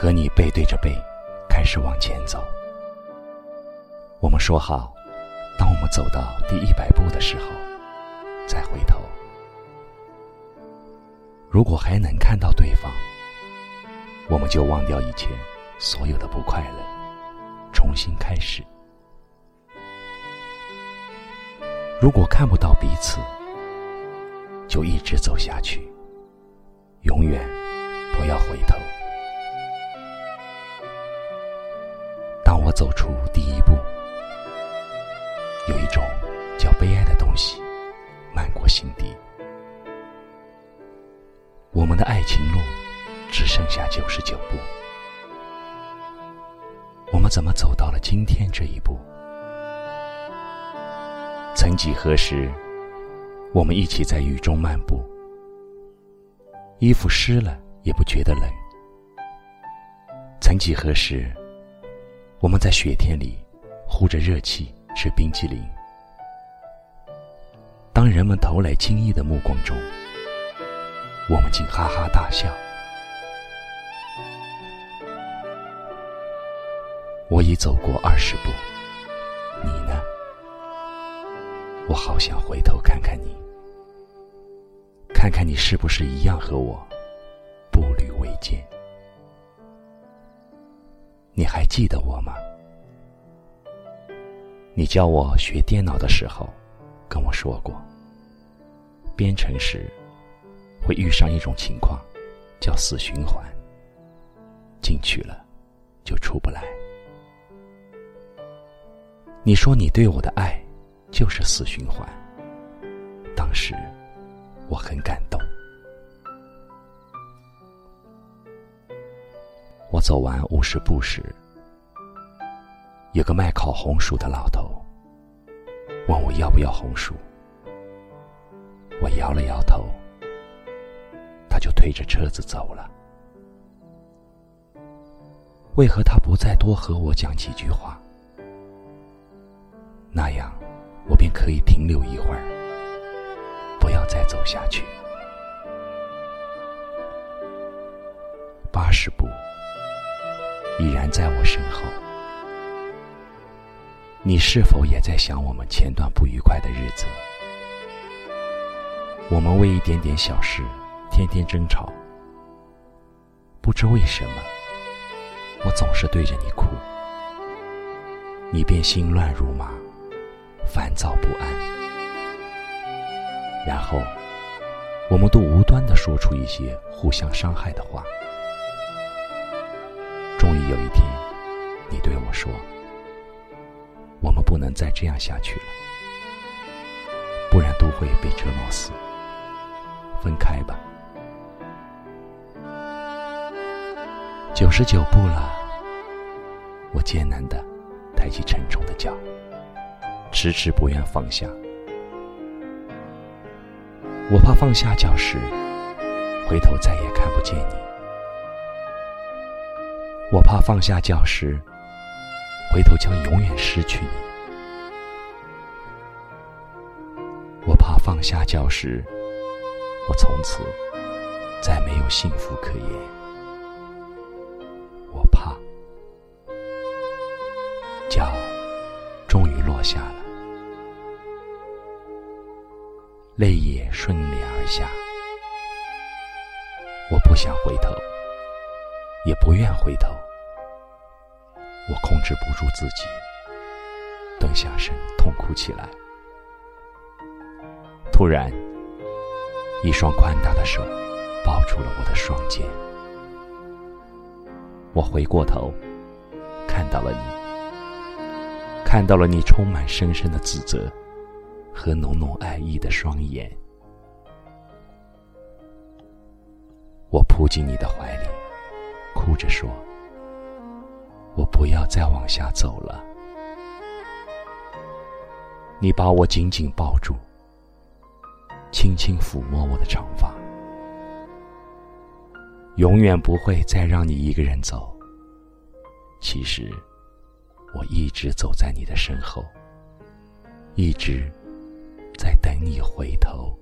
和你背对着背，开始往前走。我们说好，当我们走到第一百步的时候，再回头。如果还能看到对方，我们就忘掉以前所有的不快乐，重新开始。如果看不到彼此，就一直走下去，永远不要回头。我们的爱情路只剩下九十九步，我们怎么走到了今天这一步？曾几何时，我们一起在雨中漫步，衣服湿了也不觉得冷。曾几何时，我们在雪天里呼着热气吃冰激凌。当人们投来惊异的目光中，我们竟哈哈大笑。我已走过二十步。你呢我好想回头看看你，看看你是不是一样和我步履维艰。你还记得我吗？你教我学电脑的时候跟我说过，编程时会遇上一种情况，叫死循环。进去了就出不来。你说你对我的爱。就是死循环。当时我很感动。我走完五十步时，有个卖烤红薯的老头问我要不要红薯。我摇了摇头，就推着车子走了。为何他不再多和我讲几句话？那样。我便可以停留一会儿，不要再走下去。八十步已然在我身后，你是否也在想我们前段不愉快的日子？我们为一点点小事天天争吵，不知为什么，我总是对着你哭，你便心乱如麻。烦躁不安，然后我们都无端的说出一些互相伤害的话。终于有一天，你对我说：“我们不能再这样下去了，不然都会被折磨死。分开吧。”九十九步了，我艰难的抬起沉重的脚。迟迟不愿放下，我怕放下脚时，回头再也看不见你；我怕放下脚时，回头将永远失去你；我怕放下脚时，我从此再没有幸福可言；泪也顺脸而下，我不想回头，也不愿回头。我控制不住自己，蹲下身痛哭起来。突然，一双宽大的手抱住了我的双肩。我回过头，看到了你，看到了你充满深深的自责。和浓浓爱意的双眼，我扑进你的怀里，哭着说：“我不要再往下走了。”你把我紧紧抱住，轻轻抚摸我的长发，永远不会再让你一个人走。其实，我一直走在你的身后，一直。在等你回头。